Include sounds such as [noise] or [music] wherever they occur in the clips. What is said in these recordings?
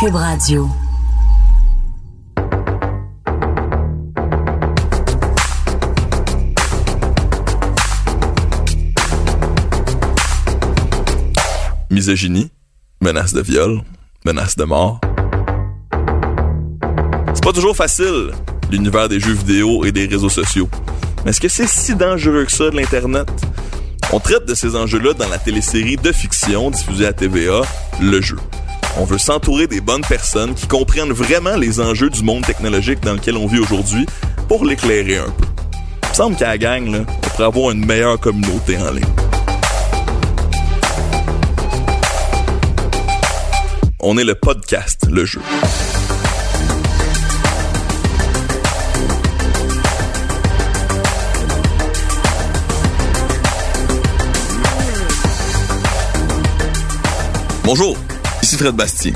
Cube Radio. misogynie, menace de viol, menace de mort. C'est pas toujours facile, l'univers des jeux vidéo et des réseaux sociaux. Mais est-ce que c'est si dangereux que ça de l'Internet? On traite de ces enjeux-là dans la télésérie de fiction diffusée à TVA, Le Jeu. On veut s'entourer des bonnes personnes qui comprennent vraiment les enjeux du monde technologique dans lequel on vit aujourd'hui pour l'éclairer un peu. Il semble qu'à la gang, on pourrait avoir une meilleure communauté en ligne. On est le podcast, le jeu. Bonjour, ici Fred Bastien.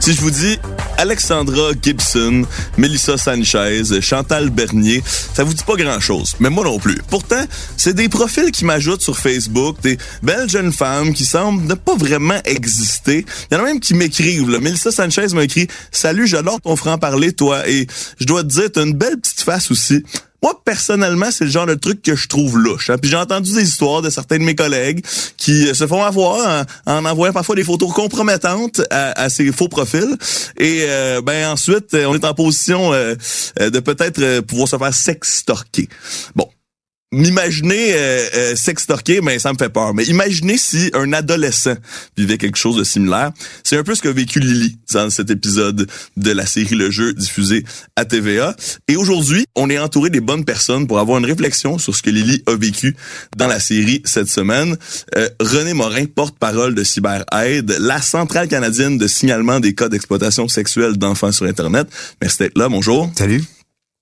Si je vous dis Alexandra Gibson, Melissa Sanchez, Chantal Bernier, ça vous dit pas grand-chose, mais moi non plus. Pourtant, c'est des profils qui m'ajoutent sur Facebook, des belles jeunes femmes qui semblent ne pas vraiment exister. Il y en a même qui m'écrivent. Melissa Sanchez m'a écrit « Salut, j'adore ton franc-parler, toi. » Et je dois te dire, t'as une belle petite face aussi. Moi, personnellement, c'est le genre de truc que je trouve louche. hein. Puis j'ai entendu des histoires de certains de mes collègues qui euh, se font avoir en, en envoyant parfois des photos compromettantes à, ces faux profils. Et euh, ben ensuite, on est en position euh, de peut-être pouvoir se faire sextorquer. Bon. M'imaginer euh, euh, sextorquer, mais ça me fait peur. Mais imaginez si un adolescent vivait quelque chose de similaire. C'est un peu ce qu'a vécu Lily dans cet épisode de la série Le Jeu diffusé à TVA. Et aujourd'hui, on est entouré des bonnes personnes pour avoir une réflexion sur ce que Lily a vécu dans la série cette semaine. Euh, René Morin, porte-parole de CyberAide, la centrale canadienne de signalement des cas d'exploitation sexuelle d'enfants sur Internet. Merci d'être là. Bonjour. Salut.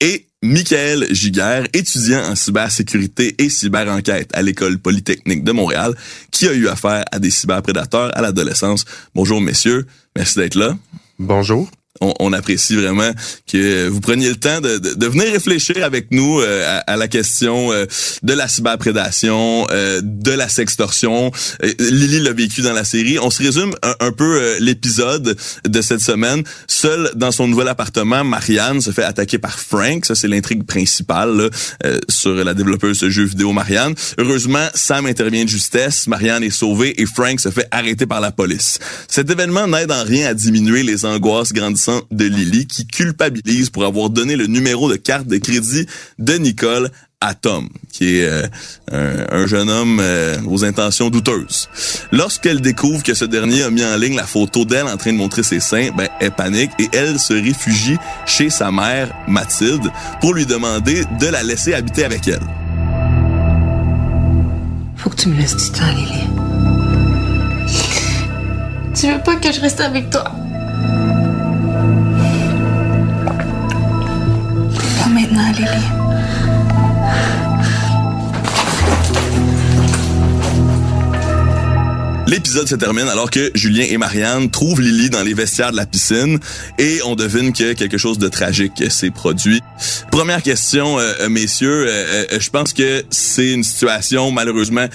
Et Michael Giguère, étudiant en cybersécurité et cyberenquête à l'École polytechnique de Montréal, qui a eu affaire à des cyberprédateurs à l'adolescence. Bonjour messieurs, merci d'être là. Bonjour. On, on apprécie vraiment que vous preniez le temps de, de, de venir réfléchir avec nous euh, à, à la question euh, de la cyberprédation, euh, de la sextorsion. Euh, Lily l'a vécu dans la série. On se résume un, peu euh, l'épisode de cette semaine. Seule dans son nouvel appartement, Marianne se fait attaquer par Frank. Ça, c'est l'intrigue principale là, euh, sur la développeuse de jeux vidéo Marianne. Heureusement, Sam intervient de justesse. Marianne est sauvée et Frank se fait arrêter par la police. Cet événement n'aide en rien à diminuer les angoisses grandissantes de Lily qui culpabilise pour avoir donné le numéro de carte de crédit de Nicole à Tom, qui est euh, un, un jeune homme euh, aux intentions douteuses. Lorsqu'elle découvre que ce dernier a mis en ligne la photo d'elle en train de montrer ses seins, ben, elle panique et elle se réfugie chez sa mère, Mathilde, pour lui demander de la laisser habiter avec elle. Faut que tu me laisses du temps, Lily. Tu veux pas que je reste avec toi? L'épisode se termine alors que Julien et Marianne trouvent Lily dans les vestiaires de la piscine et on devine que quelque chose de tragique s'est produit. Première question, euh, euh, messieurs, euh, je pense que c'est une situation malheureusement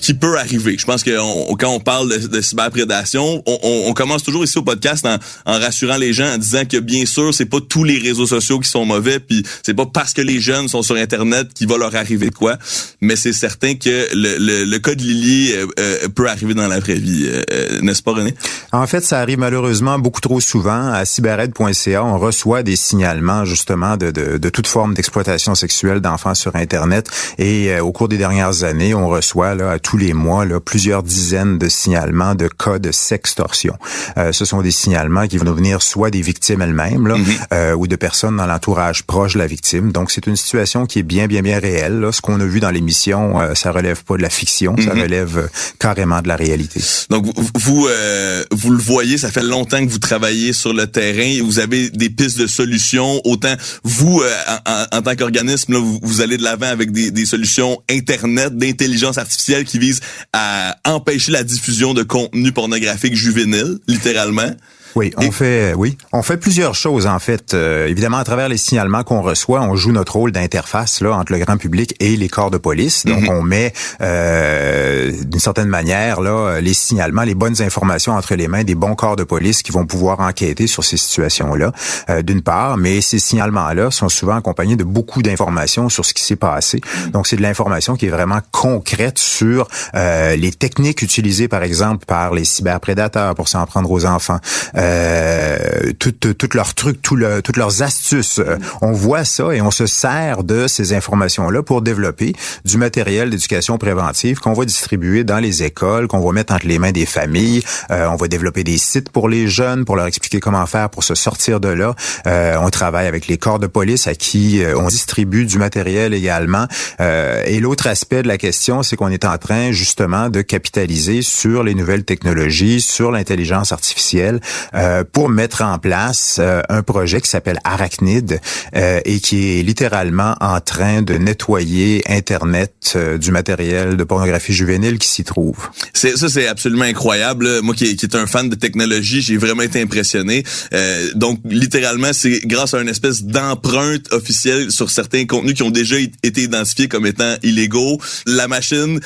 qui peut arriver. Je pense que quand on parle de, cyberprédation, on, on- on commence toujours ici au podcast en, en rassurant les gens, en disant que bien sûr, c'est pas tous les réseaux sociaux qui sont mauvais, puis c'est pas parce que les jeunes sont sur Internet qu'il va leur arriver quoi, mais c'est certain que le, le, le cas Lily euh, euh, peut arriver dans la vraie vie, euh, euh, n'est-ce pas René? En fait, ça arrive malheureusement beaucoup trop souvent. À cyberaide.ca, on reçoit des signalements justement de, de, de toute forme d'exploitation sexuelle d'enfants sur Internet. Et euh, au cours des dernières années, on reçoit là, tous les mois là, plusieurs dizaines de signalements de cas de sextorsion. Euh, ce sont des signalements qui vont venir soit des victimes elles-mêmes là, Mm-hmm. euh, ou de personnes dans l'entourage proche de la victime. Donc c'est une situation qui est bien bien bien réelle. Là. Ce qu'on a vu dans l'émission, euh, ça relève pas de la fiction, ça Mm-hmm. relève euh, carrément de la réalité. Donc vous vous, euh, vous le voyez, ça fait longtemps que vous travaillez sur le terrain. Vous avez des pistes de solutions. Autant vous, euh, en, en- tant qu'organisme, vous, vous allez de l'avant avec des, des solutions internet, d'intelligence artificielle qui visent à empêcher la diffusion de contenu pornographique juvénile, littéralement. Oui, on Et- fait oui, on fait plusieurs choses en fait. Euh, évidemment, à travers les signalements qu'on reçoit, on joue notre rôle d'interface là entre le grand public et les corps de police. Donc, Mhm. on met euh, d'une certaine manière là les signalements, les bonnes informations entre les mains des bons corps de police qui vont pouvoir enquêter sur ces situations-là. euh, D'une part, mais ces signalements-là sont souvent accompagnés de beaucoup d'informations sur ce qui s'est passé. Donc, c'est de l'information qui est vraiment concrète sur euh, les techniques utilisées, par exemple, par les cyberprédateurs pour s'en prendre aux enfants. Euh, toutes toutes leurs trucs, tout le- toutes leurs astuces. On voit ça et on se sert de ces informations-là pour développer du matériel d'éducation préventive qu'on va distribuer dans les écoles, qu'on va mettre entre les mains des familles. Euh, on va développer des sites pour les jeunes, pour leur expliquer comment faire pour se sortir de là. Euh, on travaille avec les corps de police à qui euh, on distribue du matériel également. Euh, et l'autre aspect de la question, c'est qu'on est en train justement de capitaliser sur les nouvelles technologies, sur l'intelligence artificielle, euh, pour mettre en place euh, un projet qui s'appelle Arachnid euh, et qui est littéralement en train de nettoyer Internet euh, du matériel de pornographie juvénile qui s'y trouve. C'est ça, c'est absolument incroyable. là. Moi, qui, qui est un fan de technologie, j'ai vraiment été impressionné. Euh, donc, littéralement, c'est grâce à une espèce d'empreinte officielle sur certains contenus qui ont déjà été identifiés comme étant illégaux. La machine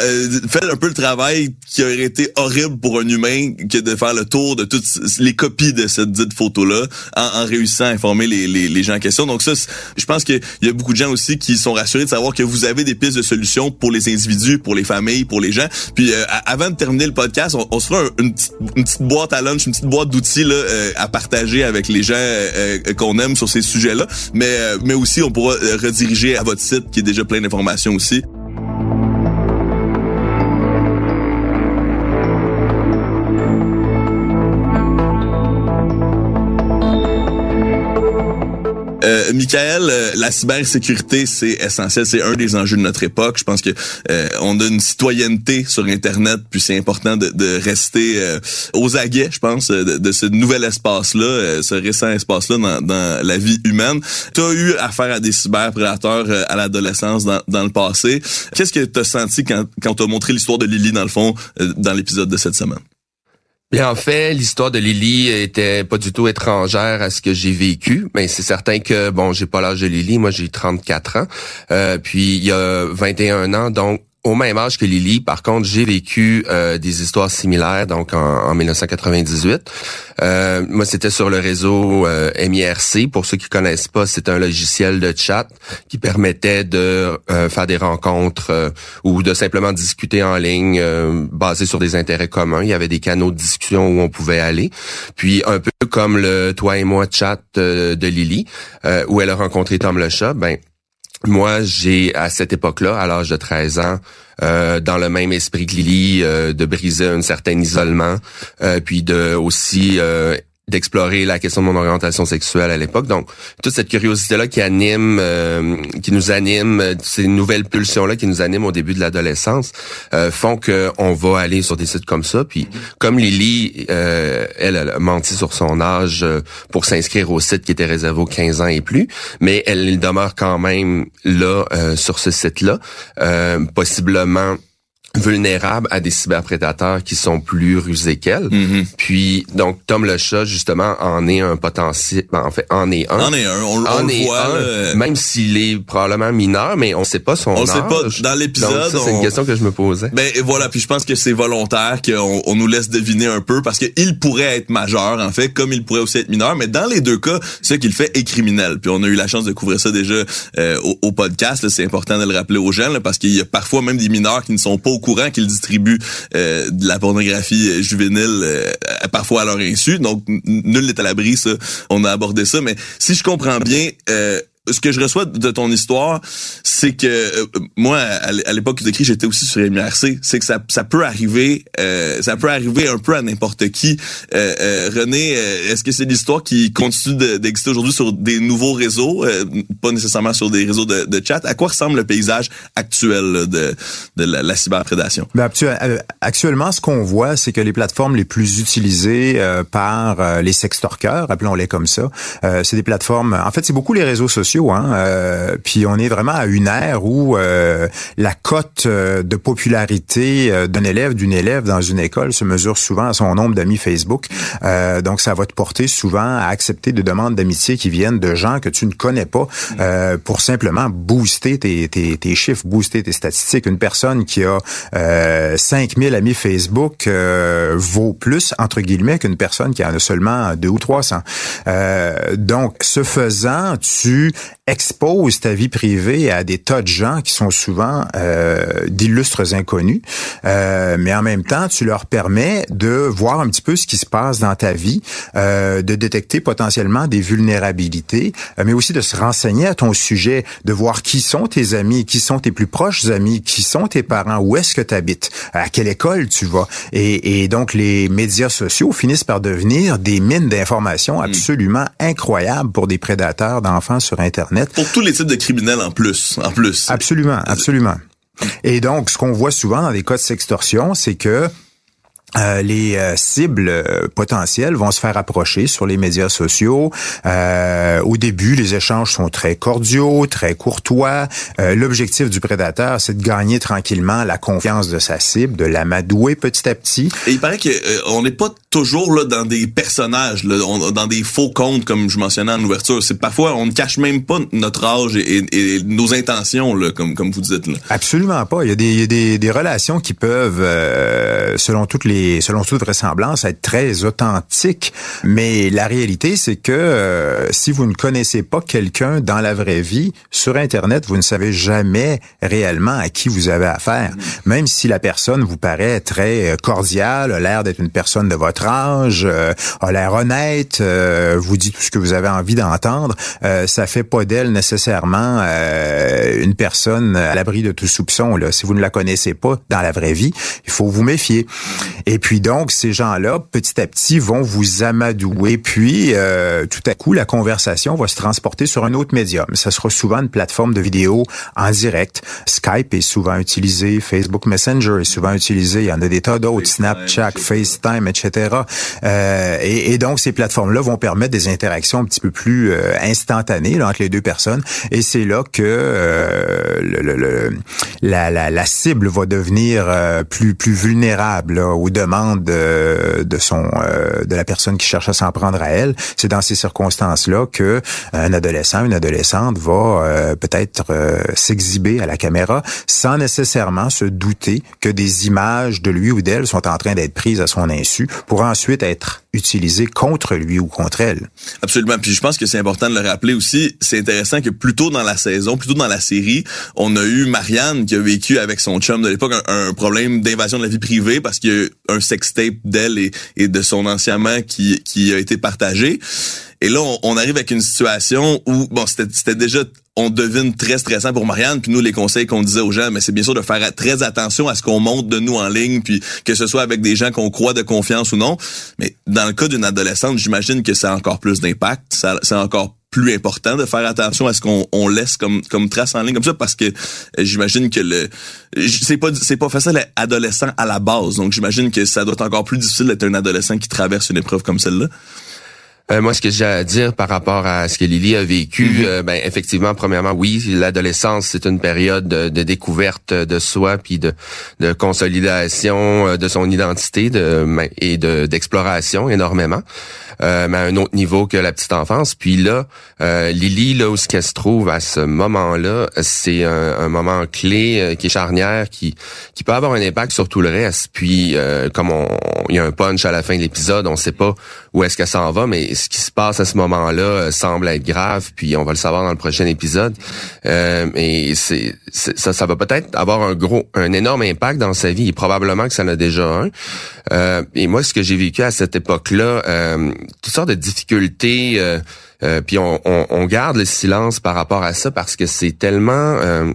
euh, fait un peu le travail qui aurait été horrible pour un humain que de faire le tour de toutes les copies de cette dite photo-là en, en réussissant à informer les, les, les gens en question. Donc ça, je pense qu'il y a beaucoup de gens aussi qui sont rassurés de savoir que vous avez des pistes de solutions pour les individus, pour les familles, pour les gens. Puis euh, avant de terminer le podcast, on, on se fera un- une, petite, une petite boîte à lunch, une petite boîte d'outils euh, à partager avec les gens euh, euh, qu'on aime sur ces sujets-là. Mais, euh, mais aussi, on pourra euh, rediriger à votre site qui est déjà plein d'informations aussi. Euh, Michael, euh, la cybersécurité, c'est essentiel, c'est un des enjeux de notre époque. Je pense que euh, on a une citoyenneté sur Internet, puis c'est important de, de rester euh, aux aguets, je pense, de, de ce nouvel espace-là, ce récent espace-là dans, dans la vie humaine. Tu as eu affaire à des cyberprédateurs à l'adolescence dans, dans le passé. Qu'est-ce que tu as senti quand, quand as montré l'histoire de Lily, dans le fond, dans l'épisode de cette semaine? Bien, en fait, l'histoire de Lily était pas du tout étrangère à ce que j'ai vécu, mais c'est certain que bon, j'ai pas l'âge de Lily, moi j'ai 34 ans, euh, puis il y a 21 ans, donc au même âge que Lily, par contre, j'ai vécu euh, des histoires similaires, donc en, en 1998. Euh, moi, c'était sur le réseau euh, MIRC. Pour ceux qui connaissent pas, c'est un logiciel de chat qui permettait de euh, faire des rencontres ou de simplement discuter en ligne basé sur des intérêts communs. Il y avait des canaux de discussion où on pouvait aller. Puis un peu comme le toi et moi chat de Lily, où elle a rencontré Tom le chat, ben moi, j'ai à cette époque-là, à l'âge de 13 ans, euh, dans le même esprit que Lily, euh, de briser un certain isolement, euh, puis de aussi euh, d'explorer la question de mon orientation sexuelle à l'époque. Donc, toute cette curiosité-là qui anime, euh, qui nous anime, ces nouvelles pulsions-là qui nous animent au début de l'adolescence, euh, font que on va aller sur des sites comme ça. Puis, comme Lily, euh, elle, elle a menti sur son âge euh, pour s'inscrire au site qui était réservé aux 15 ans et plus, mais elle, il demeure quand même là euh, sur ce site-là, euh, possiblement vulnérable à des cyberprédateurs qui sont plus rusés qu'elle. Puis donc Tom le chat justement en est un potentiel ben, en fait en est un. En est un, on, on En le est voit. un, même s'il est probablement mineur, mais on sait pas son On le âge. sait pas. Dans l'épisode, c'est on- une question que je me posais. Ben et voilà, puis je pense que c'est volontaire qu'on on nous laisse deviner un peu parce qu'il pourrait être majeur en fait, comme il pourrait aussi être mineur, mais dans les deux cas, ce qu'il fait est criminel. Puis on a eu la chance de couvrir ça déjà euh, au, au podcast. C'est important de le rappeler aux gens là, parce qu'il y a parfois même des mineurs qui ne sont pas courant qu'ils distribuent euh, de la pornographie euh, juvénile, euh, parfois à leur insu. Donc nul n'est à l'abri. Ça, on a abordé ça. Mais si je comprends bien. Ce que je reçois de ton histoire, c'est que euh, moi, à l'époque tu écris, j'étais aussi sur MRC. C'est que ça, ça peut arriver, euh, ça peut arriver un peu à n'importe qui. Euh, René, est-ce que c'est l'histoire qui continue d'exister aujourd'hui sur des nouveaux réseaux, pas nécessairement sur des réseaux de, de, chat? À quoi ressemble le paysage actuel de, de la, cyberprédation? Ben, actuellement, ce qu'on voit, c'est que les plateformes les plus utilisées par les sextorqueurs, appelons-les comme ça, c'est des plateformes. En fait, c'est beaucoup les réseaux sociaux. Hein, euh, puis on est vraiment à une ère où euh, la cote euh, de popularité d'un élève, d'une élève dans une école se mesure souvent à son nombre d'amis Facebook. donc ça va te porter souvent à accepter des demandes d'amitié qui viennent de gens que tu ne connais pas pour simplement booster tes, tes, tes, chiffres, booster tes statistiques. Une personne qui a 5000 amis Facebook vaut plus, entre guillemets, qu'une personne qui en a seulement deux ou 300. donc, ce faisant, tu expose ta vie privée à des tas de gens qui sont souvent euh, d'illustres inconnus, euh, mais en même temps, tu leur permets de voir un petit peu ce qui se passe dans ta vie, euh, de détecter potentiellement des vulnérabilités, euh, mais aussi de se renseigner à ton sujet, de voir qui sont tes amis, qui sont tes plus proches amis, qui sont tes parents, où est-ce que tu habites, à quelle école tu vas. Et, et, donc, les médias sociaux finissent par devenir des mines d'informations hmm. absolument incroyables pour des prédateurs d'enfants sur Internet pour tous les types de criminels en plus, en plus. Absolument, absolument. Et donc, ce qu'on voit souvent dans les cas de sextorsion, c'est que euh, les euh, cibles euh, potentielles vont se faire approcher sur les médias sociaux. au début, les échanges sont très cordiaux, très courtois. L'objectif du prédateur, c'est de gagner tranquillement la confiance de sa cible, de l'amadouer petit à petit. Et il paraît qu'on n'est pas toujours là dans des personnages, là, dans des faux comptes comme je mentionnais en ouverture. C'est parfois on ne cache même pas notre âge et, nos intentions, là, comme comme vous dites. Là. Absolument pas. Il y a des, des, des relations qui peuvent, selon toutes les selon toute vraisemblance, être très authentique. Mais la réalité, c'est que euh, si vous ne connaissez pas quelqu'un dans la vraie vie, sur Internet, vous ne savez jamais réellement à qui vous avez affaire. Même si la personne vous paraît très euh, cordiale, a l'air d'être une personne de votre âge, euh, a l'air honnête, vous dit tout ce que vous avez envie d'entendre, ça fait pas d'elle nécessairement une personne à l'abri de tout soupçon. Là. Si vous ne la connaissez pas dans la vraie vie, il faut vous méfier. Et puis donc, ces gens-là, petit à petit, vont vous amadouer. Puis, euh, tout à coup, la conversation va se transporter sur un autre médium. Ça sera souvent une plateforme de vidéo en direct. Skype est souvent utilisé, Facebook Messenger est souvent utilisé. Il y en a des tas d'autres, Snapchat, FaceTime, etc. Euh, et, donc, ces plateformes-là vont permettre des interactions un petit peu plus euh, instantanées entre les deux personnes. Et c'est là que euh, le, la, la, la, cible va devenir plus plus vulnérable là, demande de, de son euh, de la personne qui cherche à s'en prendre à elle. C'est dans ces circonstances-là que euh, un adolescent, une adolescente va euh, peut-être s'exhiber à la caméra sans nécessairement se douter que des images de lui ou d'elle sont en train d'être prises à son insu pour ensuite être utilisées contre lui ou contre elle. Absolument. Puis je pense que c'est important de le rappeler aussi. C'est intéressant que plus tôt dans la saison, plus tôt dans la série, on a eu Marianne qui a vécu avec son chum de l'époque un, problème d'invasion de la vie privée parce qu'il y a un sextape d'elle et, de son ancien amant qui, qui a été partagé. Et là, on, arrive avec une situation où, bon, c'était déjà, on devine très stressant pour Marianne. Puis nous, les conseils qu'on disait aux gens, mais c'est bien sûr de faire très attention à ce qu'on montre de nous en ligne, puis que ce soit avec des gens qu'on croit de confiance ou non. Mais dans le cas d'une adolescente, j'imagine que ça a encore plus d'impact. C'est encore plus important de faire attention à ce qu'on on laisse comme comme trace en ligne comme ça parce que euh, j'imagine que le c'est pas c'est pas facile d'être adolescent à la base donc j'imagine que ça doit être encore plus difficile d'être un adolescent qui traverse une épreuve comme celle-là. Euh, moi, ce que j'ai à dire par rapport à ce que Lily a vécu, mm-hmm. euh, ben effectivement, premièrement, oui, l'adolescence, c'est une période de, découverte de soi, puis de, de consolidation de son identité, de ben, et de d'exploration énormément. Euh, mais à un autre niveau que la petite enfance. Puis là, euh, Lily, là où ce qu'elle se trouve à ce moment-là, c'est un, moment clé euh, qui est charnière, qui qui peut avoir un impact sur tout le reste. Puis euh, comme on, il y a un punch à la fin de l'épisode, on sait pas où est-ce qu'elle s'en va, mais ce qui se passe à ce moment-là semble être grave. Puis on va le savoir dans le prochain épisode. et c'est ça, ça va peut-être avoir un gros, un énorme impact dans sa vie. Et probablement que ça en a déjà un. et moi, ce que j'ai vécu à cette époque-là, toutes sortes de difficultés euh, Euh, puis on, on, on, garde le silence par rapport à ça parce que c'est tellement euh,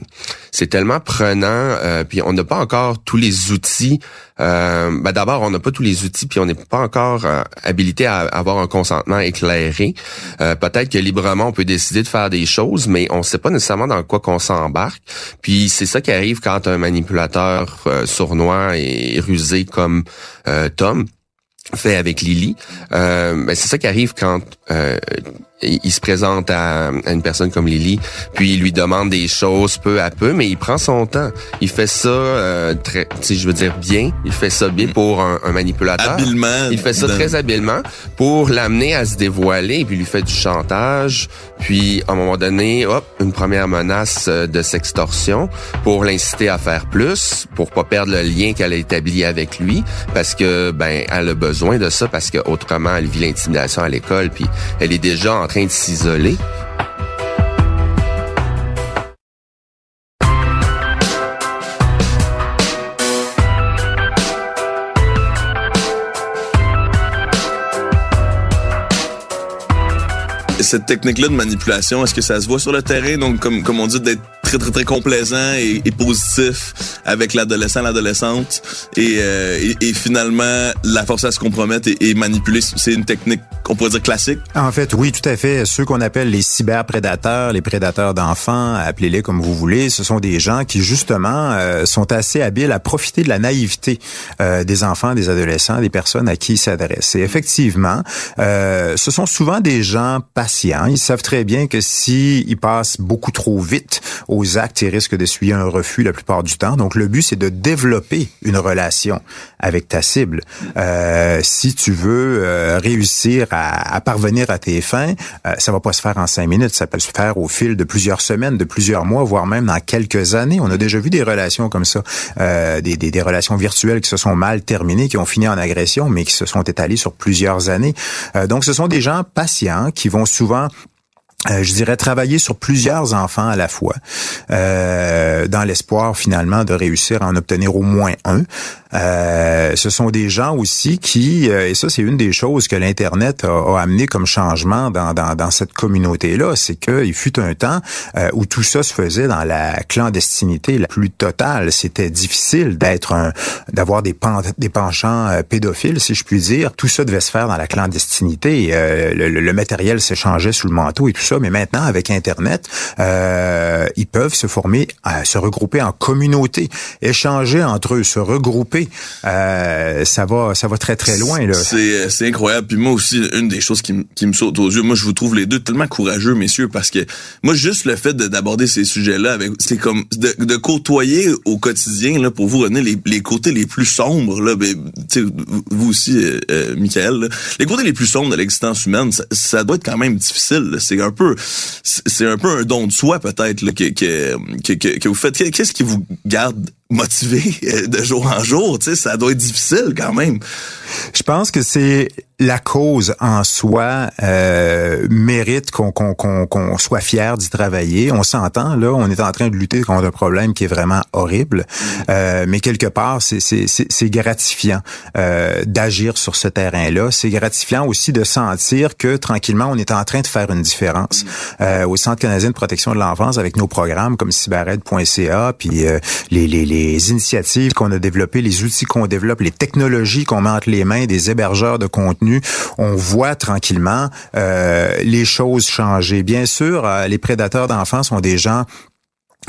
c'est tellement prenant. Euh, puis on n'a pas encore tous les outils. Euh, ben D'abord, on n'a pas tous les outils, puis on n'est pas encore habilité à avoir un consentement éclairé. Peut-être que librement on peut décider de faire des choses, mais on ne sait pas nécessairement dans quoi qu'on s'embarque. Puis c'est ça qui arrive quand un manipulateur sournois et rusé comme Tom fait avec Lily. Euh, ben c'est ça qui arrive quand euh, il se présente à, une personne comme Lily, puis il lui demande des choses peu à peu, mais il prend son temps. Il fait ça euh, très, si je veux dire bien, il fait ça bien pour un, manipulateur. Habilement. Il fait ça très habilement pour l'amener à se dévoiler, puis il lui fait du chantage, puis à un moment donné, hop, une première menace euh, de sextorsion pour l'inciter à faire plus, pour pas perdre le lien qu'elle a établi avec lui, parce que ben elle a besoin de ça, parce que autrement elle vit l'intimidation à l'école, puis elle est déjà en train de s'isoler. cette technique-là de manipulation, est-ce que ça se voit sur le terrain? Donc, comme, comme on dit, d'être très, très, très complaisant et, positif avec l'adolescent, l'adolescente. Et, euh, et, finalement, la force à se compromettre et, manipuler, c'est une technique pourrait? En fait, oui, tout à fait. Ceux qu'on appelle les cyberprédateurs, les prédateurs d'enfants, appelez-les comme vous voulez, ce sont des gens qui, justement, euh, sont assez habiles à profiter de la naïveté euh, des enfants, des adolescents, des personnes à qui ils s'adressent. Et effectivement, ce sont souvent des gens patients. Ils savent très bien que s'ils ils passent beaucoup trop vite aux actes, ils risquent d'essuyer un refus la plupart du temps. Donc, le but, c'est de développer une relation avec ta cible. Euh, si tu veux euh, réussir à, parvenir à tes fins, euh, ça va pas se faire en cinq minutes. Ça peut se faire au fil de plusieurs semaines, de plusieurs mois, voire même dans quelques années. On a déjà vu des relations comme ça, des, des, des relations virtuelles qui se sont mal terminées, qui ont fini en agression, mais qui se sont étalées sur plusieurs années. donc, ce sont des gens patients qui vont souvent euh, je dirais travailler sur plusieurs enfants à la fois, euh, dans l'espoir finalement de réussir à en obtenir au moins un. Euh, ce sont des gens aussi qui, euh, et ça c'est une des choses que l'Internet a, amené comme changement dans, dans, dans cette communauté-là, c'est qu'il fut un temps euh, où tout ça se faisait dans la clandestinité la plus totale. C'était difficile d'être un, d'avoir des, des penchants pédophiles, si je puis dire. Tout ça devait se faire dans la clandestinité. Le, le, matériel s'échangeait sous le manteau et tout ça, mais maintenant avec Internet, ils peuvent se former, se regrouper en communauté, échanger entre eux, se regrouper euh, ça va, ça va très très loin là. C'est, incroyable. Puis moi aussi, une des choses qui, qui me saute aux yeux, moi je vous trouve les deux tellement courageux, messieurs, parce que moi juste le fait d'aborder ces sujets-là, c'est comme de, de, côtoyer au quotidien là pour vous René les, les côtés les plus sombres là, ben, vous aussi, euh, euh, Michael, les côtés les plus sombres de l'existence humaine, ça, doit être quand même difficile. C'est un peu, c'est un peu un don de soi peut-être que, que, que, vous faites. Qu'est-ce qui vous garde motivé de jour en jour, tu sais, ça doit être difficile quand même. Je pense que c'est la cause en soi euh, mérite qu'on soit fier d'y travailler. On s'entend là, on est en train de lutter contre un problème qui est vraiment horrible, euh, mais quelque part c'est gratifiant euh, d'agir sur ce terrain-là. C'est gratifiant aussi de sentir que tranquillement on est en train de faire une différence euh, au Centre canadien de protection de l'enfance avec nos programmes comme cybered.ca, puis euh, les, les, les initiatives qu'on a développées, les outils qu'on développe, les technologies qu'on met entre les mains des hébergeurs de contenu on voit tranquillement euh, les choses changer. Bien sûr, euh, les prédateurs d'enfants sont des gens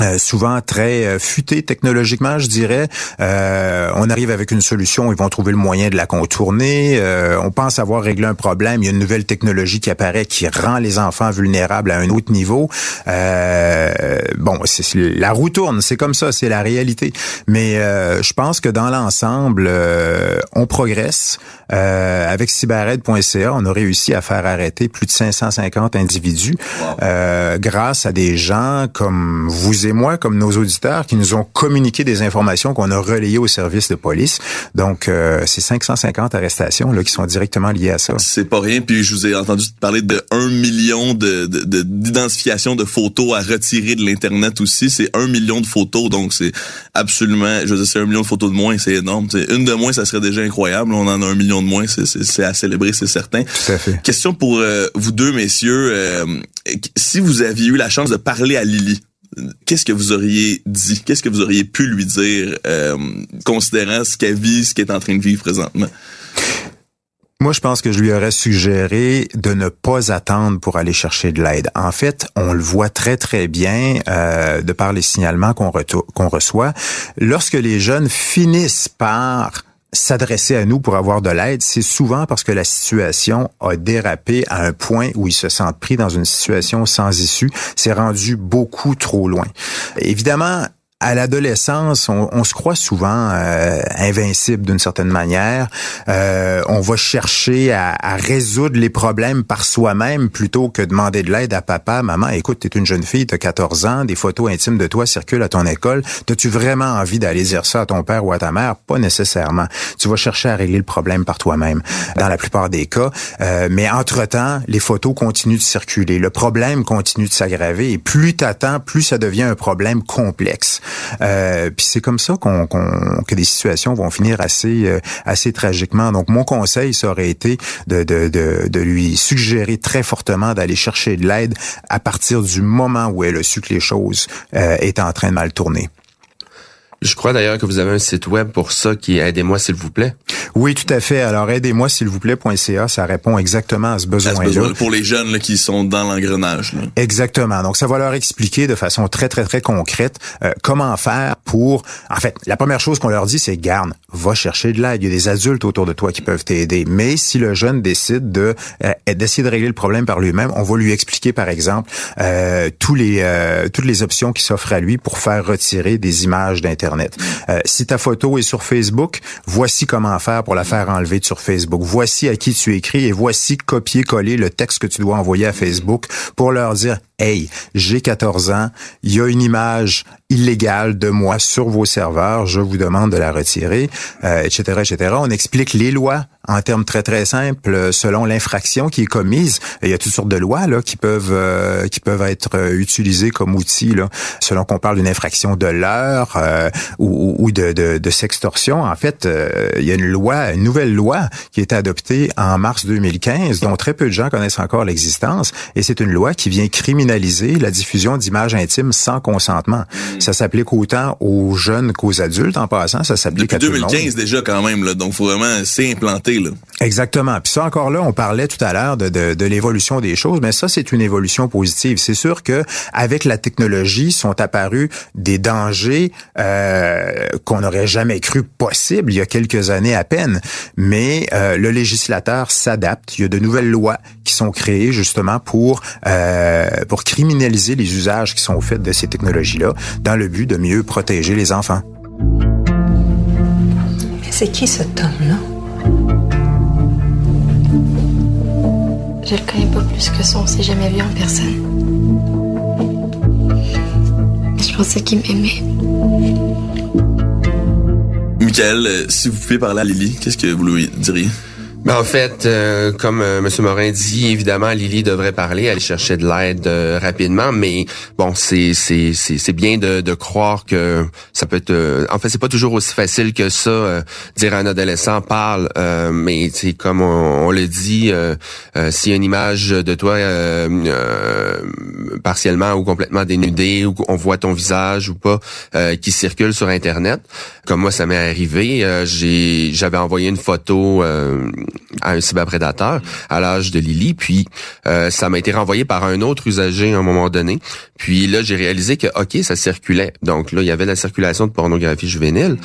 euh, souvent très euh, futé technologiquement, je dirais. Euh, on arrive avec une solution, ils vont trouver le moyen de la contourner. on pense avoir réglé un problème, il y a une nouvelle technologie qui apparaît qui rend les enfants vulnérables à un autre niveau. bon, c'est, la roue tourne, c'est comme ça, c'est la réalité. Mais je pense que dans l'ensemble, on progresse. avec cybered.ca, on a réussi à faire arrêter plus de 550 individus grâce à des gens comme vous vous et moi, comme nos auditeurs, qui nous ont communiqué des informations qu'on a relayées au service de police. Donc, euh, c'est 550 arrestations là, qui sont directement liées à ça. C'est pas rien. Puis je vous ai entendu parler de 1 million de, d'identification de, photos à retirer de l'Internet aussi. C'est un million de photos. Donc, c'est absolument... Je veux dire, c'est un million de photos de moins. C'est énorme. une de moins, ça serait déjà incroyable. On en a un million de moins. C'est, à célébrer, c'est certain. Tout à fait. Question pour euh, vous deux, messieurs. Euh, si vous aviez eu la chance de parler à Lily, qu'est-ce que vous auriez dit? Qu'est-ce que vous auriez pu lui dire, euh, considérant ce qu'elle vit, ce qu'elle est en train de vivre présentement? Moi, je pense que je lui aurais suggéré de ne pas attendre pour aller chercher de l'aide. En fait, on le voit très très bien euh, de par les signalements qu'on qu'on reçoit. Lorsque les jeunes finissent par s'adresser à nous pour avoir de l'aide, c'est souvent parce que la situation a dérapé à un point où ils se sentent pris dans une situation sans issue. C'est rendu beaucoup trop loin. Évidemment, à l'adolescence, on, se croit souvent euh, invincible d'une certaine manière. Euh, on va chercher à, résoudre les problèmes par soi-même plutôt que demander de l'aide à papa, maman. Écoute, tu es une jeune fille, tu as 14 ans, des photos intimes de toi circulent à ton école. As-tu vraiment envie d'aller dire ça à ton père ou à ta mère? Pas nécessairement. Tu vas chercher à régler le problème par toi-même, dans la plupart des cas. Euh, mais entre-temps, les photos continuent de circuler. Le problème continue de s'aggraver et plus t'attends, plus ça devient un problème complexe. Euh, c'est comme ça qu'on, que des situations vont finir assez euh, assez tragiquement. Donc mon conseil, ça aurait été de, de, de, de lui suggérer très fortement d'aller chercher de l'aide à partir du moment où elle a su que les choses euh, étaient en train de mal tourner. Je crois d'ailleurs que vous avez un site web pour ça qui est Aidez-moi s'il vous plaît. Oui, tout à fait. Alors aidez-moi s'il vous plaît.ca, ça répond exactement à ce besoin-là. pour les jeunes là, qui sont dans l'engrenage. Exactement. Donc ça va leur expliquer de façon très très très concrète euh, comment faire pour. En fait, la première chose qu'on leur dit, c'est garde, va chercher de l'aide. Il y a des adultes autour de toi qui peuvent t'aider. Mais si le jeune décide de euh, d'essayer de régler le problème par lui-même, on va lui expliquer par exemple euh, tous les euh, toutes les options qui s'offrent à lui pour faire retirer des images d'internet euh, si ta photo est sur Facebook, voici comment faire pour la faire enlever sur Facebook. Voici à qui tu écris et voici copier-coller le texte que tu dois envoyer à Facebook pour leur dire Hey, j'ai 14 ans, il y a une image illégale de moi sur vos serveurs, je vous demande de la retirer, euh, etc., etc. On explique les lois en termes très très simples selon l'infraction qui est commise. Il y a toutes sortes de lois là qui peuvent euh, qui peuvent être euh, utilisées comme outils là, selon qu'on parle d'une infraction de l'heure ou, ou, de, de, de sextorsion. En fait, il y a une loi, une nouvelle loi qui été adoptée en mars 2015, dont très peu de gens connaissent encore l'existence, et c'est une loi qui vient criminaliser la diffusion d'images intimes sans consentement. Hmm. Ça s'applique autant aux jeunes qu'aux adultes en passant. Ça s'applique à tout 2015 le monde. déjà quand même, là, donc faut vraiment s'implanter. Là. Exactement. Puis ça encore là, on parlait tout à l'heure de, de, de l'évolution des choses, mais ça c'est une évolution positive. C'est sûr que avec la technologie sont apparus des dangers euh, qu'on n'aurait jamais cru possible il y a quelques années à peine. Mais euh, le législateur s'adapte. Il y a de nouvelles lois qui sont créées justement pour euh, pour criminaliser les usages qui sont faits de ces technologies-là dans le but de mieux protéger les enfants. Mais c'est qui cet homme-là? Je le connais pas plus que ça, on s'est jamais vu en personne. Je pensais qu'il m'aimait. Michael, euh, si vous pouvez parler à Lily, qu'est-ce que vous lui diriez? Ben, en fait, euh, comme euh, M. Morin dit, évidemment, Lily devrait parler, aller chercher de l'aide euh, rapidement, mais bon, c'est c'est c'est bien de, de croire que ça peut être. en fait, c'est pas toujours aussi facile que ça dire à un adolescent parle, mais c'est comme on, le dit, s'il y a une image de toi partiellement ou complètement dénudée, ou on voit ton visage ou pas qui circule sur Internet, comme moi ça m'est arrivé, j'ai j'avais envoyé une photo à un cyberprédateur à l'âge de Lily. Puis euh, ça m'a été renvoyé par un autre usager à un moment donné. Puis là, j'ai réalisé que ok, ça circulait. Donc là, il y avait la circulation de pornographie juvénile.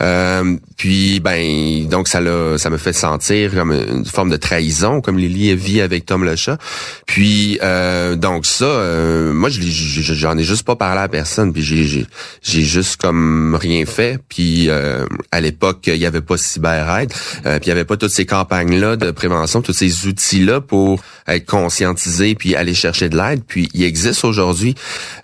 Euh, puis ben donc ça l'a, ça me fait sentir comme une forme de trahison, comme Lily vit avec Tom le chat. Puis euh, donc ça, euh, moi je j'en ai juste pas parlé à personne. Puis j'ai j'ai juste comme rien fait. Puis euh, à l'époque, il y avait pas CyberAide. puis il y avait pas toutes ces campagnes de prévention, tous ces outils-là pour être conscientisés puis aller chercher de l'aide. Puis il existe aujourd'hui.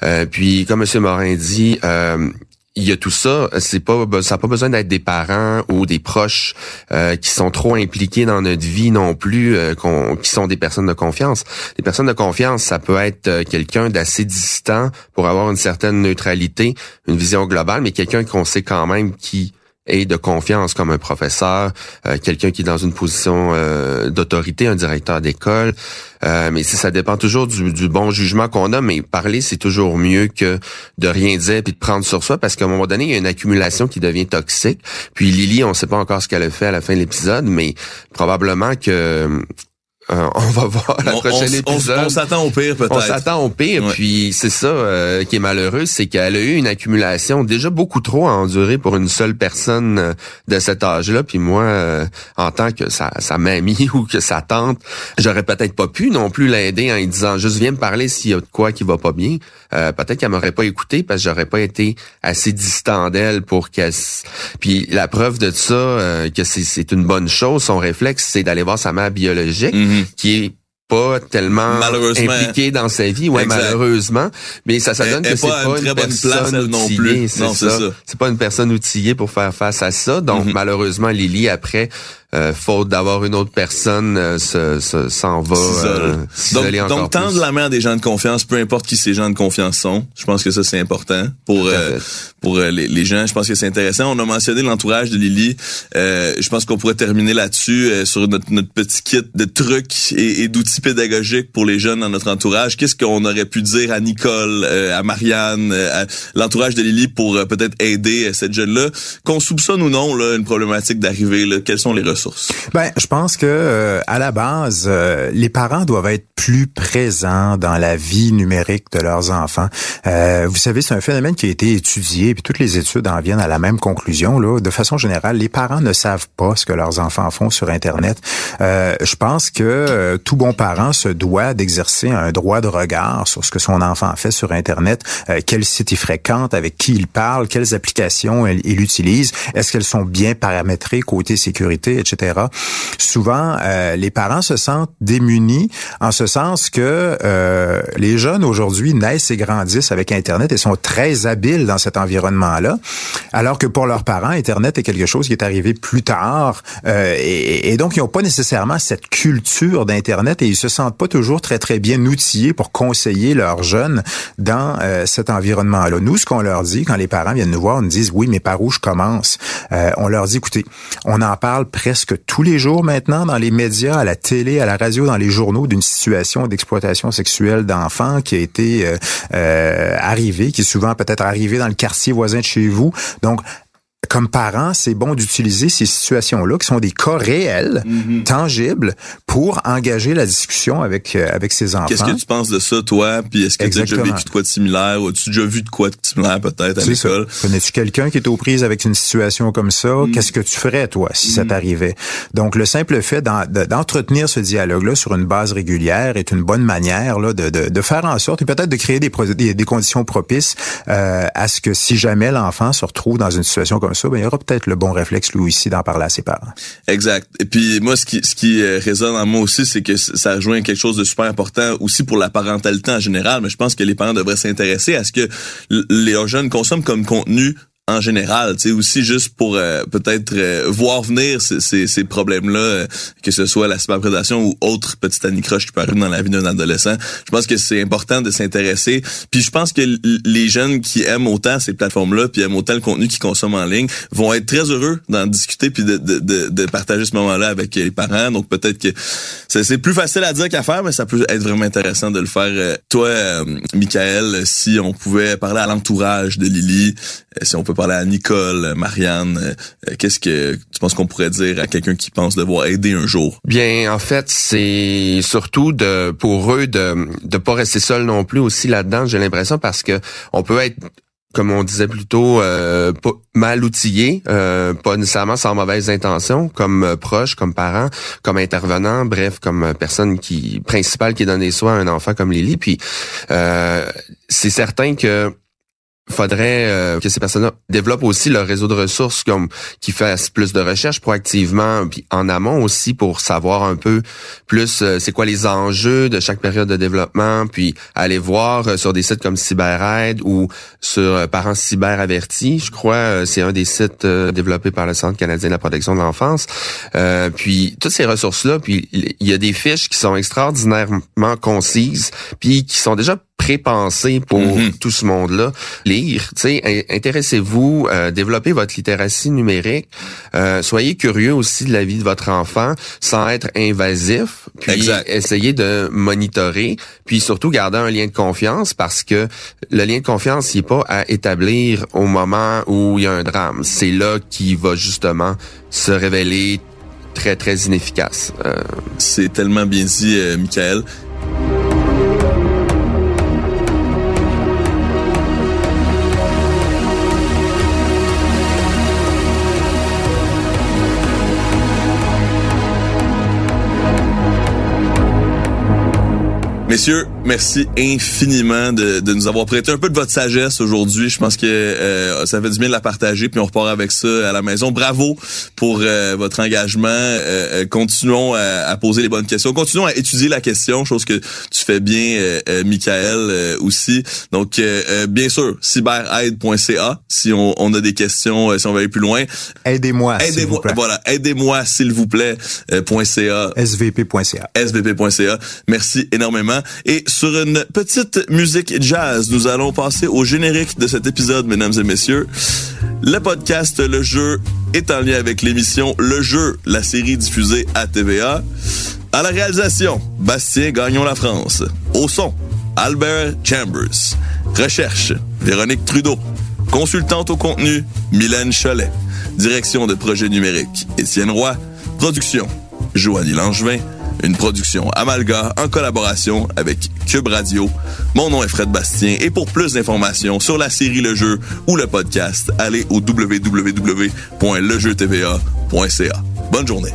Euh, puis comme M. Morin dit, euh, il y a tout ça, c'est pas ça n'a pas besoin d'être des parents ou des proches euh, qui sont trop impliqués dans notre vie non plus, euh, qui sont des personnes de confiance. Des personnes de confiance, ça peut être euh, quelqu'un d'assez distant pour avoir une certaine neutralité, une vision globale, mais quelqu'un qu'on sait quand même qui et de confiance comme un professeur, euh, quelqu'un qui est dans une position euh, d'autorité, un directeur d'école. Euh, mais si ça dépend toujours du, bon jugement qu'on a, mais parler, c'est toujours mieux que de rien dire puis de prendre sur soi parce qu'à un moment donné, il y a une accumulation qui devient toxique. Puis Lily, on ne sait pas encore ce qu'elle a fait à la fin de l'épisode, mais probablement que euh, on va voir la prochaine épisode. On, s'attend au pire peut-être. On s'attend au pire, puis c'est ça euh, qui est malheureux, c'est qu'elle a eu une accumulation déjà beaucoup trop à endurer pour une seule personne euh, de cet âge-là. Puis moi, en tant que sa, sa mamie [laughs] ou que sa tante, j'aurais peut-être pas pu non plus l'aider en lui disant juste viens me parler s'il y a de quoi qui va pas bien. peut-être qu'elle m'aurait pas écouté parce que j'aurais pas été assez distant d'elle pour qu'elle. Puis la preuve de ça, que c'est une bonne chose, son réflexe, c'est d'aller voir sa mère biologique. Qui est pas tellement impliqué dans sa vie, ouais, malheureusement. Mais ça, ça donne que c'est pas, une, personne non plus. C'est ça. C'est pas une personne outillée pour faire face à ça. Donc, mm-hmm. malheureusement, Lily, après, euh, faute d'avoir une autre personne, euh, s'en va euh, donc, donc tendre la main à des gens de confiance, peu importe qui ces gens de confiance sont. Je pense que ça c'est important pour euh, pour les, gens. Je pense que c'est intéressant. On a mentionné l'entourage de Lily. je pense qu'on pourrait terminer là-dessus sur notre, notre petit kit de trucs et, et d'outils pédagogiques pour les jeunes dans notre entourage. Qu'est-ce qu'on aurait pu dire à Nicole, à Marianne, à l'entourage de Lily pour peut-être aider cette jeune-là, qu'on soupçonne ou non là, une problématique d'arrivée. Quelles sont les ressources? Ben, je pense que euh, à la base, euh, les parents doivent être plus présents dans la vie numérique de leurs enfants. Euh, vous savez, c'est un phénomène qui a été étudié, puis toutes les études en viennent à la même conclusion. Là, de façon générale, les parents ne savent pas ce que leurs enfants font sur Internet. je pense que tout bon parent se doit d'exercer un droit de regard sur ce que son enfant fait sur Internet, quel site il fréquente, avec qui il parle, quelles applications il, il utilise, est-ce qu'elles sont bien paramétrées côté sécurité, etc. Souvent, euh, les parents se sentent démunis en ce sens que euh, les jeunes aujourd'hui naissent et grandissent avec Internet et sont très habiles dans cet environnement-là, alors que pour leurs parents, Internet est quelque chose qui est arrivé plus tard euh, et, et, donc ils n'ont pas nécessairement cette culture d'Internet et ils se sentent pas toujours très très bien outillés pour conseiller leurs jeunes dans cet environnement-là. Nous, ce qu'on leur dit quand les parents viennent nous voir, on nous dit oui, mais par où je commence On leur dit écoutez, on en parle presque que tous les jours maintenant dans les médias, à la télé, à la radio, dans les journaux d'une situation d'exploitation sexuelle d'enfants qui a été euh, euh, arrivée, qui est souvent peut-être arrivée dans le quartier voisin de chez vous. Donc, comme parents, c'est bon d'utiliser ces situations-là, qui sont des cas réels, mhm. tangibles, pour engager la discussion avec euh, avec ses enfants. Qu'est-ce que tu penses de ça, toi? Puis est-ce que tu as déjà vécu de quoi de similaire? Ou as-tu déjà vu de quoi de similaire, peut-être, à l'école? Connais-tu quelqu'un qui est aux prises avec une situation comme ça? Mhm. Qu'est-ce que tu ferais, toi, si ça mhm. t'arrivait? Donc, le simple fait d'entretenir ce dialogue-là sur une base régulière est une bonne manière là, de, de, de faire en sorte, et peut-être de créer des, des, des conditions propices euh, à ce que si jamais l'enfant se retrouve dans une situation comme ça, il y aura peut-être le bon réflexe, lui d'en parler à ses parents. Exact. Et puis, moi, ce qui, ce qui euh, résonne en moi aussi, c'est que ça rejoint quelque chose de super important aussi pour la parentalité en général, mais je pense que les parents devraient s'intéresser à ce que les jeunes consomment comme contenu en général, tu sais aussi juste pour euh, peut-être euh, voir venir ces, ces, problèmes-là, euh, que ce soit la superprédation ou autre petite anicroche qui peut arriver dans la vie d'un adolescent. Je pense que c'est important de s'intéresser. Puis je pense que les jeunes qui aiment autant ces plateformes-là, puis aiment autant le contenu qu'ils consomment en ligne, vont être très heureux d'en discuter puis de, de, de, de, partager ce moment-là avec les parents. Donc peut-être que c'est plus facile à dire qu'à faire, mais ça peut être vraiment intéressant de le faire. Toi, Michael, si on pouvait parler à l'entourage de Lily, si on peut parler à Nicole, Marianne, euh, qu'est-ce que tu penses qu'on pourrait dire à quelqu'un qui pense devoir aider un jour? Bien, en fait, c'est surtout de pour eux de de pas rester seul non plus aussi là-dedans, j'ai l'impression parce que on peut être comme on disait plus tôt, euh, mal outillé, euh, pas nécessairement sans mauvaise intention, comme proche, comme parent, comme intervenant, bref, comme personne qui principale qui donne des soins à un enfant comme Lily. Puis c'est certain que faudrait euh, que ces personnes-là développent aussi leur réseau de ressources comme qui fassent plus de recherches proactivement puis en amont aussi pour savoir un peu plus euh, c'est quoi les enjeux de chaque période de développement puis aller voir euh, sur des sites comme CyberAide ou sur Parents Cyber Avertis, je crois c'est un des sites développés par le Centre canadien de la protection de l'enfance. puis toutes ces ressources là puis il y a des fiches qui sont extraordinairement concises puis qui sont déjà pré-pensé pour mhm. tout ce monde-là. Lire, tu sais, intéressez-vous, euh, développez votre littératie numérique, euh, soyez curieux aussi de la vie de votre enfant sans être invasif, puis essayez de monitorer, puis surtout garder un lien de confiance parce que le lien de confiance, il n'est pas à établir au moment où il y a un drame. C'est là qu'il va justement se révéler très, très inefficace. Euh, C'est tellement bien dit, Michael. Messieurs, merci infiniment de, de, nous avoir prêté un peu de votre sagesse aujourd'hui. Je pense que euh, ça fait du bien de la partager, puis on repart avec ça à la maison. Bravo pour euh, votre engagement. Euh, continuons à, poser les bonnes questions. Continuons à étudier la question, chose que tu fais bien, Michael, aussi. Donc, bien sûr, cyberaide.ca si on, on, a des questions, si on veut aller plus loin. Aidez-moi, aidez-moi. Voilà, aidez-moi, s'il vous plaît, .ca. svp.ca. svp.ca. Merci énormément. Et sur une petite musique jazz, nous allons passer au générique de cet épisode, mesdames et messieurs. Le podcast Le Jeu est en lien avec l'émission Le Jeu, la série diffusée à TVA. À la réalisation, Bastien Gagnon La France. Au son, Albert Chambers. Recherche, Véronique Trudeau. Consultante au contenu, Mylène Cholet. Direction de projet numérique, Étienne Roy. Production, Joanie Langevin une production Amalga en collaboration avec Cube Radio. Mon nom est Fred Bastien et pour plus d'informations sur la série Le Jeu ou le podcast, allez au www.lejeutva.ca. Bonne journée.